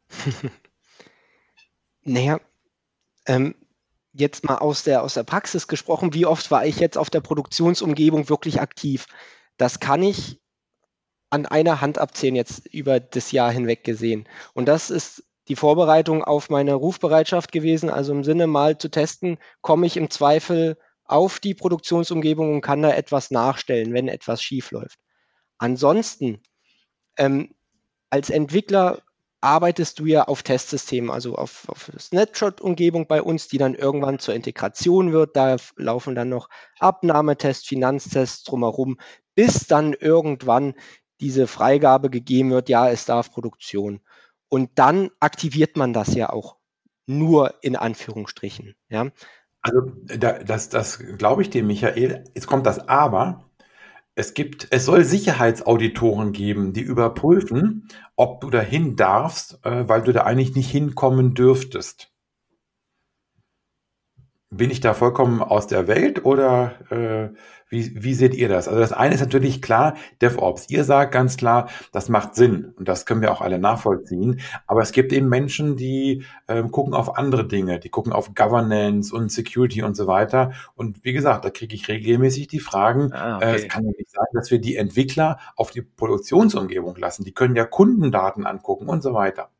*laughs* naja, ähm, jetzt mal aus der, aus der Praxis gesprochen, wie oft war ich jetzt auf der Produktionsumgebung wirklich aktiv? Das kann ich an einer Hand abzählen, jetzt über das Jahr hinweg gesehen. Und das ist die Vorbereitung auf meine Rufbereitschaft gewesen, also im Sinne mal zu testen, komme ich im Zweifel auf die Produktionsumgebung und kann da etwas nachstellen, wenn etwas schief läuft. Ansonsten ähm, als Entwickler arbeitest du ja auf Testsystemen, also auf, auf Snapshot-Umgebung bei uns, die dann irgendwann zur Integration wird. Da laufen dann noch Abnahmetests, Finanztests drumherum, bis dann irgendwann diese Freigabe gegeben wird, ja, es darf Produktion. Und dann aktiviert man das ja auch nur in Anführungsstrichen. Ja. Also das, das glaube ich dir, Michael. Jetzt kommt das Aber. Es gibt, es soll Sicherheitsauditoren geben, die überprüfen, ob du dahin darfst, äh, weil du da eigentlich nicht hinkommen dürftest. Bin ich da vollkommen aus der Welt oder äh, wie, wie seht ihr das? Also das eine ist natürlich klar, DevOps. Ihr sagt ganz klar, das macht Sinn und das können wir auch alle nachvollziehen. Aber es gibt eben Menschen, die ähm, gucken auf andere Dinge, die gucken auf Governance und Security und so weiter. Und wie gesagt, da kriege ich regelmäßig die Fragen, ah, okay. äh, es kann ja nicht sein, dass wir die Entwickler auf die Produktionsumgebung lassen. Die können ja Kundendaten angucken und so weiter.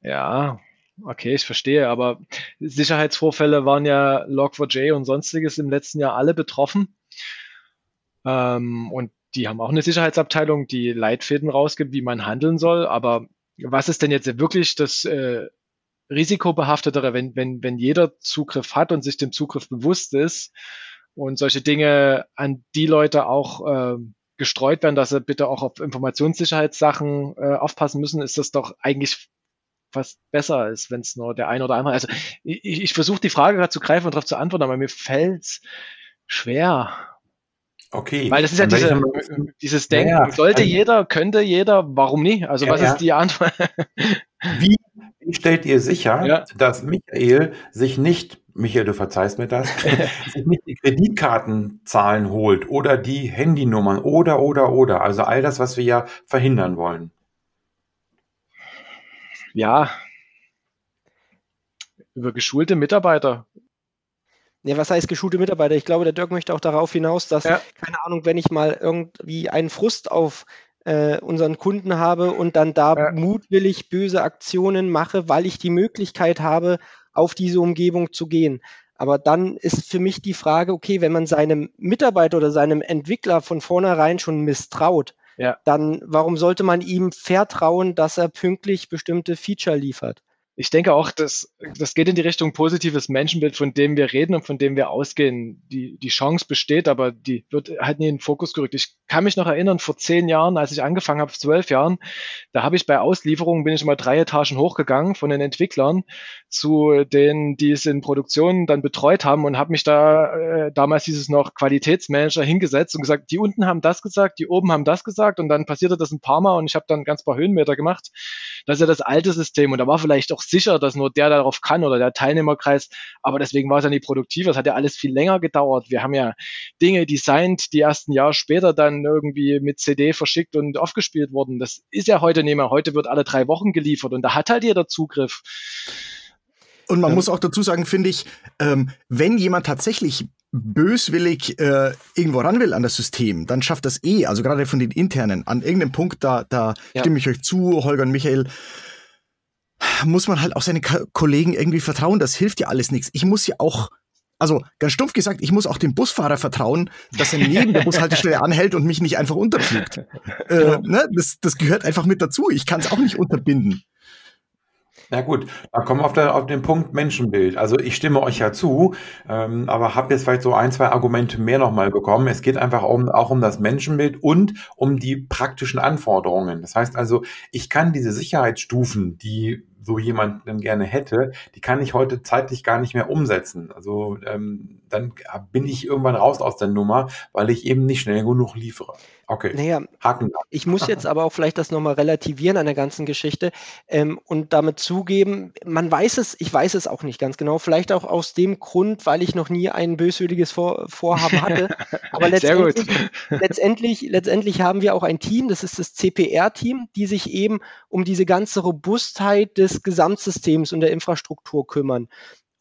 Ja, Okay, ich verstehe, aber Sicherheitsvorfälle waren ja Log4j und sonstiges im letzten Jahr alle betroffen. Ähm, und die haben auch eine Sicherheitsabteilung, die Leitfäden rausgibt, wie man handeln soll. Aber was ist denn jetzt wirklich das äh, risikobehaftetere, wenn, wenn, wenn jeder Zugriff hat und sich dem Zugriff bewusst ist und solche Dinge an die Leute auch äh, gestreut werden, dass sie bitte auch auf Informationssicherheitssachen äh, aufpassen müssen, ist das doch eigentlich fast besser, als wenn es nur der eine oder andere. Also ich, ich versuche die Frage gerade zu greifen und darauf zu antworten, aber mir fällt's schwer. Okay. Weil das ist ja diese, dieses Denken, ja, sollte also, jeder, könnte jeder, warum nicht? Also ja, was ist die Antwort? Wie, *laughs* wie stellt ihr sicher, dass Michael sich nicht, Michael, du verzeihst mir das, *laughs* sich nicht die Kreditkartenzahlen holt oder die Handynummern oder, oder, oder, also all das, was wir ja verhindern wollen? Ja, über geschulte Mitarbeiter ja, was heißt geschulte Mitarbeiter? Ich glaube, der Dirk möchte auch darauf hinaus, dass, ja. keine Ahnung, wenn ich mal irgendwie einen Frust auf äh, unseren Kunden habe und dann da ja. mutwillig böse Aktionen mache, weil ich die Möglichkeit habe, auf diese Umgebung zu gehen. Aber dann ist für mich die Frage, okay, wenn man seinem Mitarbeiter oder seinem Entwickler von vornherein schon misstraut, ja. dann warum sollte man ihm vertrauen, dass er pünktlich bestimmte Feature liefert? Ich denke auch, dass das geht in die Richtung positives Menschenbild, von dem wir reden und von dem wir ausgehen. Die, die Chance besteht, aber die wird halt nie in den Fokus gerückt. Ich kann mich noch erinnern, vor zehn Jahren, als ich angefangen habe, zwölf Jahren, da habe ich bei Auslieferungen, bin ich mal drei Etagen hochgegangen von den Entwicklern zu denen, die es in Produktion dann betreut haben und habe mich da, äh, damals dieses noch Qualitätsmanager hingesetzt und gesagt, die unten haben das gesagt, die oben haben das gesagt und dann passierte das ein paar Mal und ich habe dann ganz paar Höhenmeter gemacht. Das ist ja das alte System und da war vielleicht auch sicher, dass nur der darauf kann oder der Teilnehmerkreis. Aber deswegen war es ja nicht produktiv. Das hat ja alles viel länger gedauert. Wir haben ja Dinge designt, die erst ein Jahr später dann irgendwie mit CD verschickt und aufgespielt wurden. Das ist ja heute nicht mehr. Heute wird alle drei Wochen geliefert und da hat halt jeder Zugriff. Und man ja. muss auch dazu sagen, finde ich, ähm, wenn jemand tatsächlich böswillig äh, irgendwo ran will an das System, dann schafft das eh, also gerade von den internen, an irgendeinem Punkt, da, da ja. stimme ich euch zu, Holger und Michael, muss man halt auch seine Kollegen irgendwie vertrauen. Das hilft ja alles nichts. Ich muss ja auch, also ganz stumpf gesagt, ich muss auch dem Busfahrer vertrauen, dass er neben der Bushaltestelle *laughs* anhält und mich nicht einfach unterpflügt. Äh, ne? das, das gehört einfach mit dazu. Ich kann es auch nicht unterbinden. Ja gut, dann kommen wir auf, der, auf den Punkt Menschenbild. Also ich stimme euch ja zu, ähm, aber habe jetzt vielleicht so ein, zwei Argumente mehr nochmal bekommen. Es geht einfach um, auch um das Menschenbild und um die praktischen Anforderungen. Das heißt also, ich kann diese Sicherheitsstufen, die so jemand dann gerne hätte, die kann ich heute zeitlich gar nicht mehr umsetzen. Also ähm, dann bin ich irgendwann raus aus der Nummer, weil ich eben nicht schnell genug liefere. Okay. Naja, Haken. Ich muss jetzt aber auch vielleicht das nochmal relativieren an der ganzen Geschichte ähm, und damit zugeben, man weiß es, ich weiß es auch nicht ganz genau, vielleicht auch aus dem Grund, weil ich noch nie ein böswilliges Vor Vorhaben hatte. Aber *laughs* letztendlich, letztendlich, letztendlich haben wir auch ein Team, das ist das CPR-Team, die sich eben um diese ganze Robustheit des Gesamtsystems und der Infrastruktur kümmern.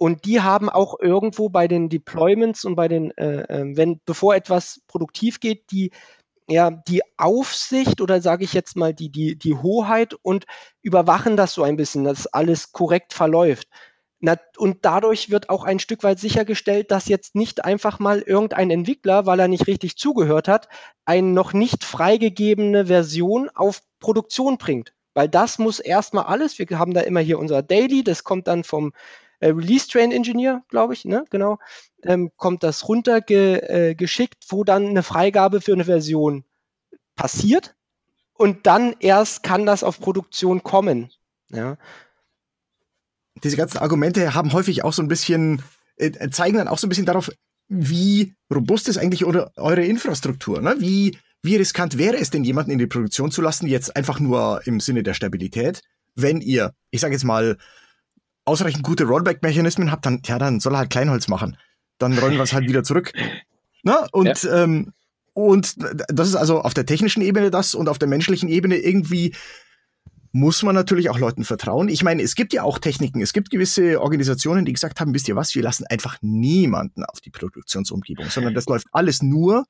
Und die haben auch irgendwo bei den Deployments und bei den, äh, äh, wenn, bevor etwas produktiv geht, die ja, die Aufsicht oder sage ich jetzt mal die, die, die Hoheit und überwachen das so ein bisschen, dass alles korrekt verläuft. Na, und dadurch wird auch ein Stück weit sichergestellt, dass jetzt nicht einfach mal irgendein Entwickler, weil er nicht richtig zugehört hat, eine noch nicht freigegebene Version auf Produktion bringt. Weil das muss erstmal alles, wir haben da immer hier unser Daily, das kommt dann vom äh, Release Train Engineer, glaube ich, ne, genau, ähm, kommt das runtergeschickt, äh, wo dann eine Freigabe für eine Version passiert und dann erst kann das auf Produktion kommen. Ja. Diese ganzen Argumente haben häufig auch so ein bisschen, äh, zeigen dann auch so ein bisschen darauf, wie robust ist eigentlich eure, eure Infrastruktur, ne? Wie, wie riskant wäre es denn, jemanden in die Produktion zu lassen, jetzt einfach nur im Sinne der Stabilität, wenn ihr, ich sage jetzt mal, ausreichend gute Rollback-Mechanismen habt, dann, ja, dann soll er halt Kleinholz machen. Dann rollen wir es halt wieder zurück. *laughs* Na? Und, ja. ähm, und das ist also auf der technischen Ebene das und auf der menschlichen Ebene irgendwie muss man natürlich auch Leuten vertrauen. Ich meine, es gibt ja auch Techniken. Es gibt gewisse Organisationen, die gesagt haben, wisst ihr was, wir lassen einfach niemanden auf die Produktionsumgebung, sondern das läuft alles nur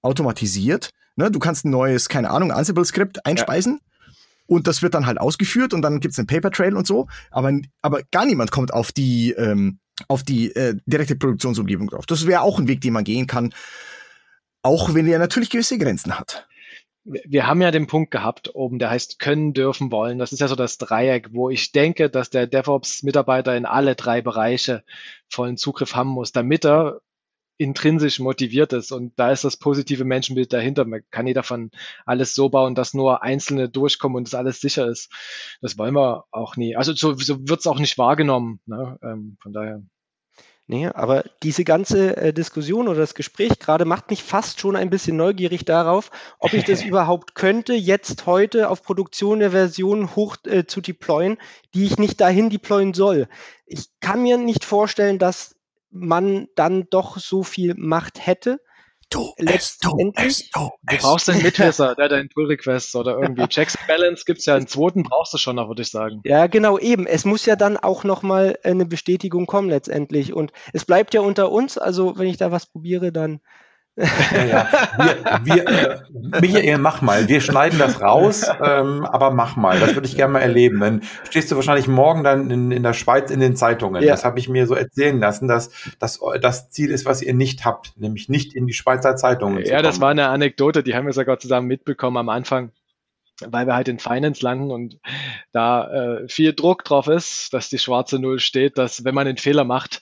automatisiert. Ne? Du kannst ein neues, keine Ahnung, Ansible-Skript einspeisen. Ja und das wird dann halt ausgeführt und dann gibt's einen Paper Trail und so, aber, aber gar niemand kommt auf die, ähm, auf die äh, direkte Produktionsumgebung drauf. Das wäre auch ein Weg, den man gehen kann, auch wenn er natürlich gewisse Grenzen hat. Wir haben ja den Punkt gehabt oben, der heißt können, dürfen, wollen. Das ist ja so das Dreieck, wo ich denke, dass der DevOps-Mitarbeiter in alle drei Bereiche vollen Zugriff haben muss, damit er intrinsisch motiviert ist. Und da ist das positive Menschenbild dahinter. Man kann nicht davon alles so bauen, dass nur Einzelne durchkommen und das alles sicher ist. Das wollen wir auch nie. Also so, so wird es auch nicht wahrgenommen. Ne? Ähm, von daher. Nee, aber diese ganze äh, Diskussion oder das Gespräch gerade macht mich fast schon ein bisschen neugierig darauf, ob ich das *laughs* überhaupt könnte, jetzt heute auf Produktion der Version hoch äh, zu deployen, die ich nicht dahin deployen soll. Ich kann mir nicht vorstellen, dass man dann doch so viel Macht hätte. Du, es, du, es, du, du brauchst einen *laughs* Mitwisser, der deinen Pull Request oder irgendwie *laughs* Checks and Balance gibt's ja einen zweiten brauchst du schon noch, würde ich sagen. Ja, genau, eben. Es muss ja dann auch nochmal eine Bestätigung kommen letztendlich. Und es bleibt ja unter uns, also wenn ich da was probiere, dann ja, ja. Wir, wir, äh, Michael, mach mal. Wir schneiden das raus, ähm, aber mach mal. Das würde ich gerne mal erleben. Dann stehst du wahrscheinlich morgen dann in, in der Schweiz in den Zeitungen. Ja. Das habe ich mir so erzählen lassen, dass das das Ziel ist, was ihr nicht habt, nämlich nicht in die Schweizer Zeitungen. Ja, das war eine Anekdote, die haben wir sogar zusammen mitbekommen am Anfang weil wir halt in Finance landen und da äh, viel Druck drauf ist, dass die schwarze Null steht, dass wenn man einen Fehler macht,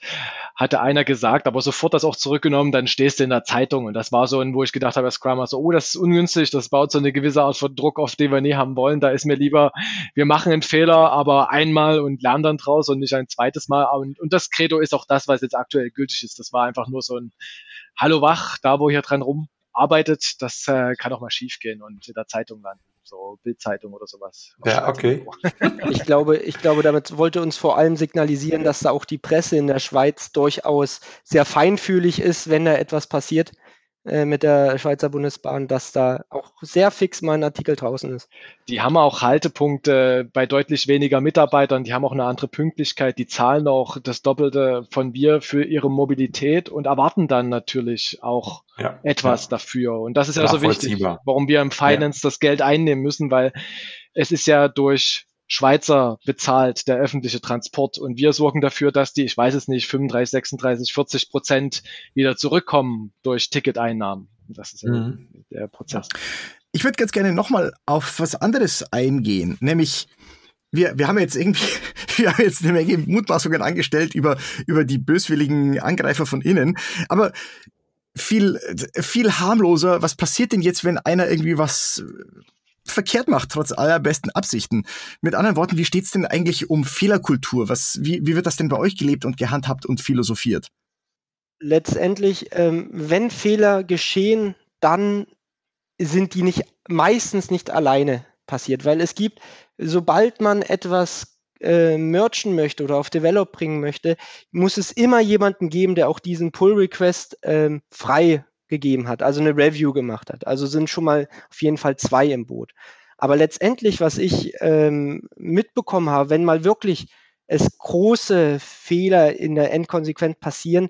hatte einer gesagt, aber sofort das auch zurückgenommen, dann stehst du in der Zeitung. Und das war so wo ich gedacht habe, als Scrum so, oh, das ist ungünstig, das baut so eine gewisse Art von Druck auf, den wir nie haben wollen. Da ist mir lieber, wir machen einen Fehler, aber einmal und lernen dann draus und nicht ein zweites Mal. Und, und das Credo ist auch das, was jetzt aktuell gültig ist. Das war einfach nur so ein Hallo wach, da wo ihr dran rumarbeitet, das äh, kann auch mal schief gehen und in der Zeitung landen so Bildzeitung oder sowas. Ja, okay. *laughs* Ich glaube, ich glaube, damit wollte uns vor allem signalisieren, dass da auch die Presse in der Schweiz durchaus sehr feinfühlig ist, wenn da etwas passiert. Äh, mit der Schweizer Bundesbahn, dass da auch sehr fix mal ein Artikel draußen ist. Die haben auch Haltepunkte bei deutlich weniger Mitarbeitern, die haben auch eine andere Pünktlichkeit, die zahlen auch das Doppelte von wir für ihre Mobilität und erwarten dann natürlich auch ja, etwas ja. dafür. Und das ist ja so wichtig, warum wir im Finance ja. das Geld einnehmen müssen, weil es ist ja durch Schweizer bezahlt der öffentliche Transport und wir sorgen dafür, dass die, ich weiß es nicht, 35, 36, 40 Prozent wieder zurückkommen durch Ticketeinnahmen. Das ist mhm. der Prozess. Ich würde ganz gerne nochmal auf was anderes eingehen, nämlich wir, wir haben jetzt irgendwie, *laughs* wir haben jetzt eine Menge Mutmaßungen angestellt über, über die böswilligen Angreifer von innen, aber viel, viel harmloser, was passiert denn jetzt, wenn einer irgendwie was verkehrt macht, trotz aller besten Absichten. Mit anderen Worten, wie steht's denn eigentlich um Fehlerkultur? Was, wie, wie wird das denn bei euch gelebt und gehandhabt und philosophiert? Letztendlich, ähm, wenn Fehler geschehen, dann sind die nicht meistens nicht alleine passiert, weil es gibt, sobald man etwas äh, merchen möchte oder auf Develop bringen möchte, muss es immer jemanden geben, der auch diesen Pull-Request ähm, frei gegeben hat, also eine Review gemacht hat. Also sind schon mal auf jeden Fall zwei im Boot. Aber letztendlich, was ich ähm, mitbekommen habe, wenn mal wirklich es große Fehler in der Endkonsequenz passieren,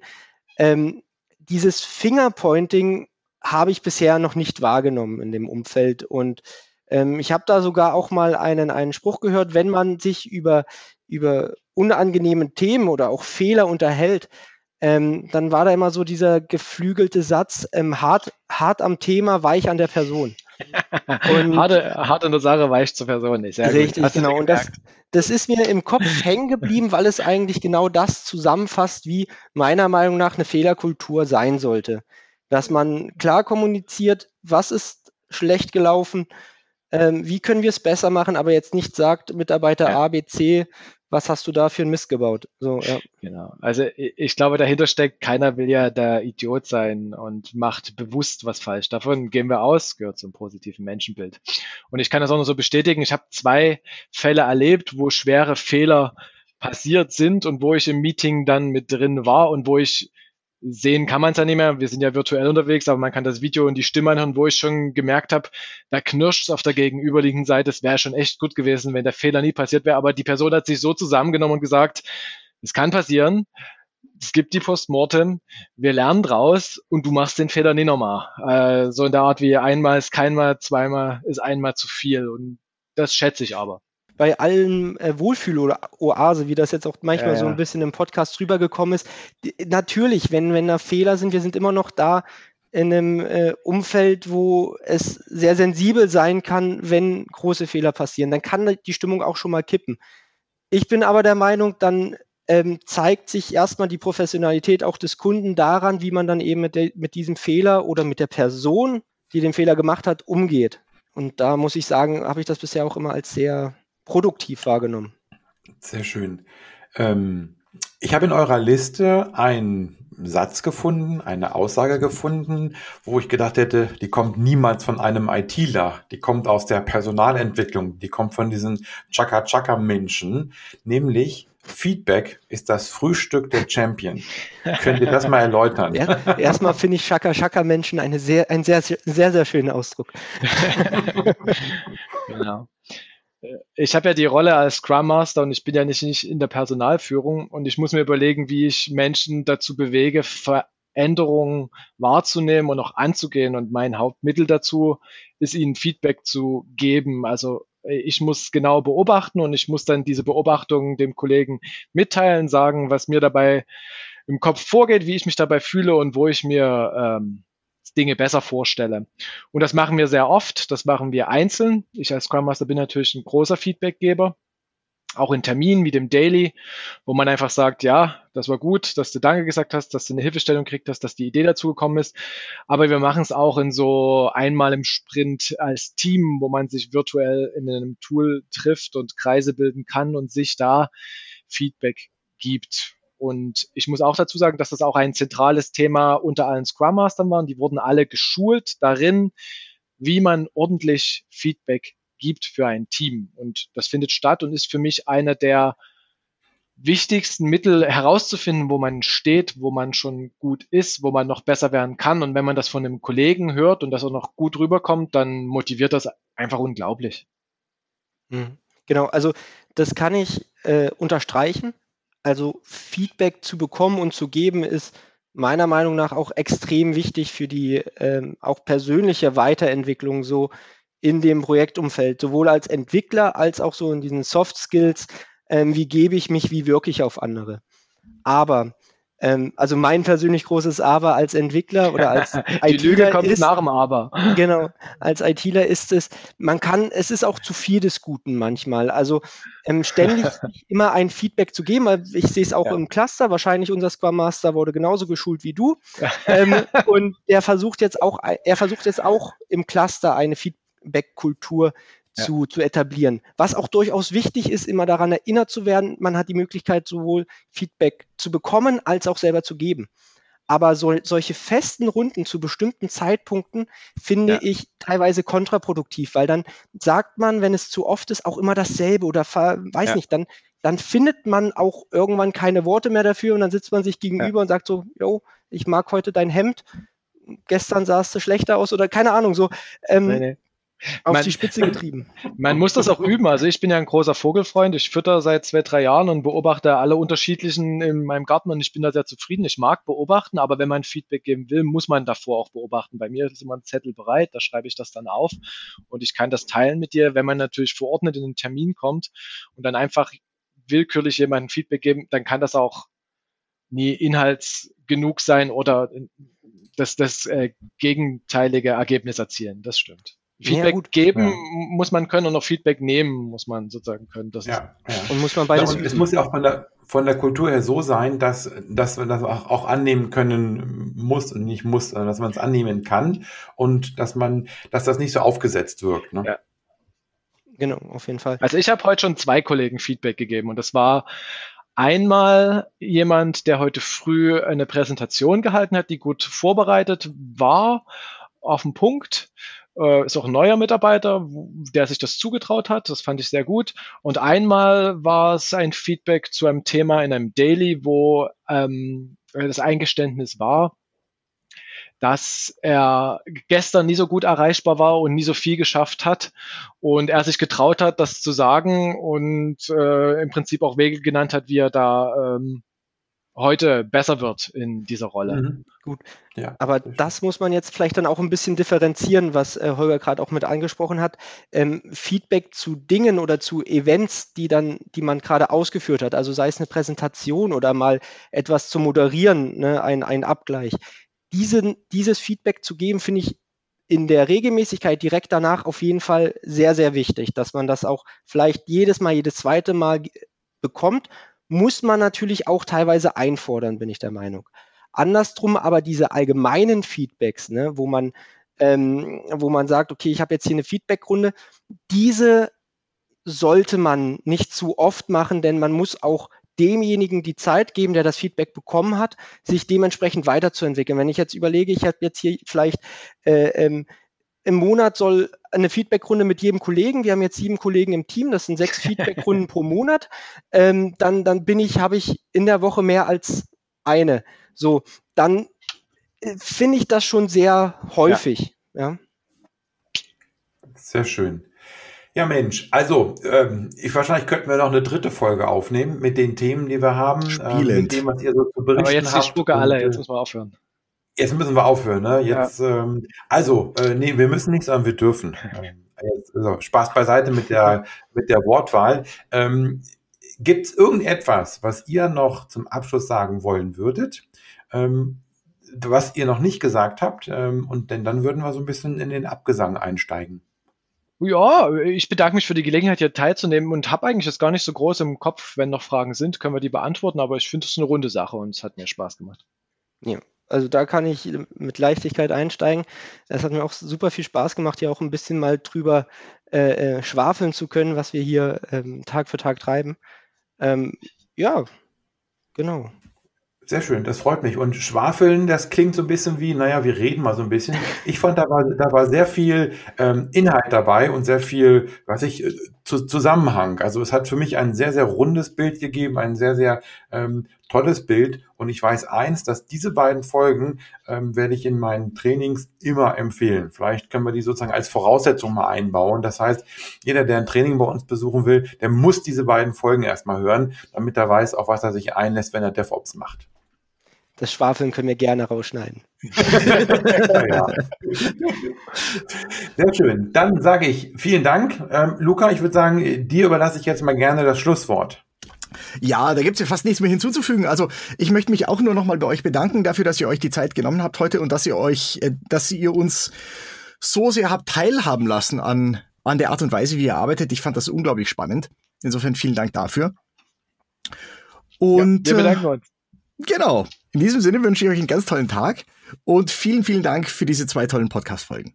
ähm, dieses Fingerpointing habe ich bisher noch nicht wahrgenommen in dem Umfeld. Und ähm, ich habe da sogar auch mal einen, einen Spruch gehört, wenn man sich über, über unangenehme Themen oder auch Fehler unterhält, ähm, dann war da immer so dieser geflügelte Satz, ähm, hart, hart am Thema, weich an der Person. *laughs* Und harte, hart an der Sache, weich zur Person. Nicht. Sehr richtig, genau. Und das, das ist mir im Kopf hängen geblieben, weil es eigentlich genau das zusammenfasst, wie meiner Meinung nach eine Fehlerkultur sein sollte. Dass man klar kommuniziert, was ist schlecht gelaufen, ähm, wie können wir es besser machen, aber jetzt nicht sagt, Mitarbeiter. A, B, C was hast du da für ein Mist gebaut? So, ja. Genau. Also ich glaube, dahinter steckt, keiner will ja der Idiot sein und macht bewusst was falsch. Davon gehen wir aus, gehört zum positiven Menschenbild. Und ich kann das auch nur so bestätigen. Ich habe zwei Fälle erlebt, wo schwere Fehler passiert sind und wo ich im Meeting dann mit drin war und wo ich sehen kann man es ja nicht mehr. Wir sind ja virtuell unterwegs, aber man kann das Video und die Stimme anhören, wo ich schon gemerkt habe, da knirscht es auf der gegenüberliegenden Seite. Es wäre schon echt gut gewesen, wenn der Fehler nie passiert wäre. Aber die Person hat sich so zusammengenommen und gesagt, es kann passieren. Es gibt die Postmortem, wir lernen draus und du machst den Fehler nie nochmal. Äh, so in der Art wie einmal ist keinmal, zweimal ist einmal zu viel. Und das schätze ich aber bei allen äh, Wohlfühl-Oase, wie das jetzt auch manchmal ja, ja. so ein bisschen im Podcast rübergekommen ist. Natürlich, wenn, wenn da Fehler sind, wir sind immer noch da in einem äh, Umfeld, wo es sehr sensibel sein kann, wenn große Fehler passieren. Dann kann die Stimmung auch schon mal kippen. Ich bin aber der Meinung, dann ähm, zeigt sich erstmal die Professionalität auch des Kunden daran, wie man dann eben mit, de, mit diesem Fehler oder mit der Person, die den Fehler gemacht hat, umgeht. Und da muss ich sagen, habe ich das bisher auch immer als sehr produktiv wahrgenommen. Sehr schön. Ähm, ich habe in eurer Liste einen Satz gefunden, eine Aussage gefunden, wo ich gedacht hätte, die kommt niemals von einem ITler, die kommt aus der Personalentwicklung, die kommt von diesen Chaka-Chaka-Menschen, nämlich Feedback ist das Frühstück der Champion. Könnt ihr das mal erläutern? *laughs* Ja, erstmal finde ich Chaka Chaka Menschen eine sehr, ein sehr, sehr, sehr, sehr schönen Ausdruck. *laughs* genau ich habe ja die Rolle als Scrum Master und ich bin ja nicht, nicht in der Personalführung und ich muss mir überlegen, wie ich Menschen dazu bewege, Veränderungen wahrzunehmen und auch anzugehen. Und mein Hauptmittel dazu ist, ihnen Feedback zu geben. Also ich muss genau beobachten und ich muss dann diese Beobachtungen dem Kollegen mitteilen, sagen, was mir dabei im Kopf vorgeht, wie ich mich dabei fühle und wo ich mir ähm, Dinge besser vorstelle. Und das machen wir sehr oft, das machen wir einzeln. Ich als Scrum Master bin natürlich ein großer Feedbackgeber, auch in Terminen wie dem Daily, wo man einfach sagt, ja, das war gut, dass du Danke gesagt hast, dass du eine Hilfestellung gekriegt hast, dass die Idee dazu gekommen ist. Aber wir machen es auch in so einmal im Sprint als Team, wo man sich virtuell in einem Tool trifft und Kreise bilden kann und sich da Feedback gibt. Und ich muss auch dazu sagen, dass das auch ein zentrales Thema unter allen Scrum Mastern war. Die wurden alle geschult darin, wie man ordentlich Feedback gibt für ein Team. Und das findet statt und ist für mich einer der wichtigsten Mittel herauszufinden, wo man steht, wo man schon gut ist, wo man noch besser werden kann. Und wenn man das von einem Kollegen hört und das auch noch gut rüberkommt, dann motiviert das einfach unglaublich. Mhm. Genau, also das kann ich äh, unterstreichen. Also Feedback zu bekommen und zu geben ist meiner Meinung nach auch extrem wichtig für die ähm, auch persönliche Weiterentwicklung so in dem Projektumfeld, sowohl als Entwickler als auch so in diesen Soft Skills, ähm, wie gebe ich mich wie wirklich auf andere. Aber ähm, also mein persönlich großes Aber als Entwickler oder als *laughs* Die Lüge kommt ist, nach dem Aber. *laughs* Genau, als ITler ist es, man kann, es ist auch zu viel des Guten manchmal. Also ähm, ständig *laughs* immer ein Feedback zu geben. Ich sehe es auch ja. im Cluster, wahrscheinlich unser Scrum Master wurde genauso geschult wie du. ähm, und er versucht jetzt auch, er versucht jetzt auch im Cluster eine Feedback-Kultur zu, ja. zu etablieren. Was auch durchaus wichtig ist, immer daran erinnert zu werden, man hat die Möglichkeit, sowohl Feedback zu bekommen als auch selber zu geben. Aber so, solche festen Runden zu bestimmten Zeitpunkten finde ja. ich teilweise kontraproduktiv, weil dann sagt man, wenn es zu oft ist, auch immer dasselbe oder weiß ja. nicht, dann, dann findet man auch irgendwann keine Worte mehr dafür und dann sitzt man sich gegenüber und sagt so, yo, ich mag heute dein Hemd, gestern sahst du schlechter aus oder keine Ahnung, so. Ähm, nee, nee *laughs* auf man, die Spitze *laughs* getrieben. Man muss das auch üben. Also ich bin ja ein großer Vogelfreund. Ich fütter seit zwei, drei Jahren und beobachte alle unterschiedlichen in meinem Garten und ich bin da sehr zufrieden. Ich mag beobachten, aber wenn man Feedback geben will, muss man davor auch beobachten. Bei mir ist immer ein Zettel bereit, da schreibe ich das dann auf und ich kann das teilen mit dir. Wenn man natürlich verordnet in den Termin kommt und dann einfach willkürlich jemandem Feedback geben, dann kann das auch nie inhaltsgenug sein oder das, das äh, gegenteilige Ergebnis erzielen. Das stimmt. Feedback ja, geben ja. muss man können und auch Feedback nehmen muss man sozusagen können. Das ja, ja. Und muss man beides. es muss ja auch von der, von der Kultur her so sein, dass, dass man das auch, auch annehmen können muss und nicht muss, dass man es annehmen kann und dass man, dass das nicht so aufgesetzt wirkt. Ne? Ja. Genau, auf jeden Fall. Also ich habe heute schon zwei Kollegen Feedback gegeben und das war einmal jemand, der heute früh eine Präsentation gehalten hat, die gut vorbereitet war, auf den Punkt äh, ist auch ein neuer Mitarbeiter, der sich das zugetraut hat. Das fand ich sehr gut. Und einmal war es ein Feedback zu einem Thema in einem Daily, wo ähm, das Eingeständnis war, dass er gestern nie so gut erreichbar war und nie so viel geschafft hat und er sich getraut hat, das zu sagen und äh, im Prinzip auch Wege genannt hat, wie er da ähm, heute besser wird in dieser Rolle. Mhm. Gut. Ja, Aber das muss man jetzt vielleicht dann auch ein bisschen differenzieren, was äh, Holger gerade auch mit angesprochen hat. Ähm, Feedback zu Dingen oder zu Events, die dann, die man gerade ausgeführt hat, also sei es eine Präsentation oder mal etwas zu moderieren, ne, ein, ein Abgleich. Diesen, dieses Feedback zu geben, finde ich in der Regelmäßigkeit direkt danach auf jeden Fall sehr, sehr wichtig, dass man das auch vielleicht jedes Mal, jedes zweite Mal bekommt muss man natürlich auch teilweise einfordern, bin ich der Meinung. Andersrum aber diese allgemeinen Feedbacks, ne, wo man ähm, wo man sagt, okay, ich habe jetzt hier eine Feedbackrunde, diese sollte man nicht zu oft machen, denn man muss auch demjenigen die Zeit geben, der das Feedback bekommen hat, sich dementsprechend weiterzuentwickeln. Wenn ich jetzt überlege, ich habe jetzt hier vielleicht äh, ähm, im Monat soll eine Feedbackrunde mit jedem Kollegen. Wir haben jetzt sieben Kollegen im Team, das sind sechs *laughs* Feedbackrunden pro Monat. Ähm, dann, dann bin ich, habe ich in der Woche mehr als eine. So, dann äh, finde ich das schon sehr häufig. Ja. ja. Sehr schön. Ja, Mensch, also ähm, ich wahrscheinlich könnten wir noch eine dritte Folge aufnehmen mit den Themen, die wir haben, äh, mit dem, was ihr so zu berichten Aber jetzt habt. die Spucke alle, jetzt äh, müssen wir aufhören. Jetzt müssen wir aufhören, ne? Jetzt, ja. ähm, also, äh, nee, wir müssen nicht, sondern wir dürfen. Ähm, jetzt, also, Spaß beiseite mit der, mit der Wortwahl. Ähm, Gibt es irgendetwas, was ihr noch zum Abschluss sagen wollen würdet, ähm, was ihr noch nicht gesagt habt? Ähm, und denn dann würden wir so ein bisschen in den Abgesang einsteigen. Ja, ich bedanke mich für die Gelegenheit, hier teilzunehmen und habe eigentlich das gar nicht so groß im Kopf. Wenn noch Fragen sind, können wir die beantworten, aber ich finde es eine runde Sache und es hat mir Spaß gemacht. Ja, also da kann ich mit Leichtigkeit einsteigen. Es hat mir auch super viel Spaß gemacht, hier auch ein bisschen mal drüber äh, äh, schwafeln zu können, was wir hier ähm, Tag für Tag treiben. Ähm, ja, genau. Sehr schön, das freut mich. Und Schwafeln, das klingt so ein bisschen wie, naja, wir reden mal so ein bisschen. Ich fand, da war, da war sehr viel ähm, Inhalt dabei und sehr viel, was ich, äh, zu Zusammenhang. Also es hat für mich ein sehr, sehr rundes Bild gegeben, ein sehr, sehr ähm, tolles Bild. Und ich weiß eins, dass diese beiden Folgen ähm, werde ich in meinen Trainings immer empfehlen. Vielleicht können wir die sozusagen als Voraussetzung mal einbauen. Das heißt, jeder, der ein Training bei uns besuchen will, der muss diese beiden Folgen erstmal hören, damit er weiß, auf was er sich einlässt, wenn er DevOps macht. Das Schwafeln können wir gerne rausschneiden. *laughs* ja. Sehr schön. Dann sage ich vielen Dank. Ähm, Luca, ich würde sagen, dir überlasse ich jetzt mal gerne das Schlusswort. Ja, da gibt's ja fast nichts mehr hinzuzufügen. Also ich möchte mich auch nur nochmal bei euch bedanken dafür, dass ihr euch die Zeit genommen habt heute und dass ihr euch, äh, dass ihr uns so sehr habt teilhaben lassen an, an der Art und Weise, wie ihr arbeitet. Ich fand das unglaublich spannend. Insofern vielen Dank dafür. Und ja, wir bedanken uns. Genau. In diesem Sinne wünsche ich euch einen ganz tollen Tag und vielen, vielen Dank für diese zwei tollen Podcast-Folgen.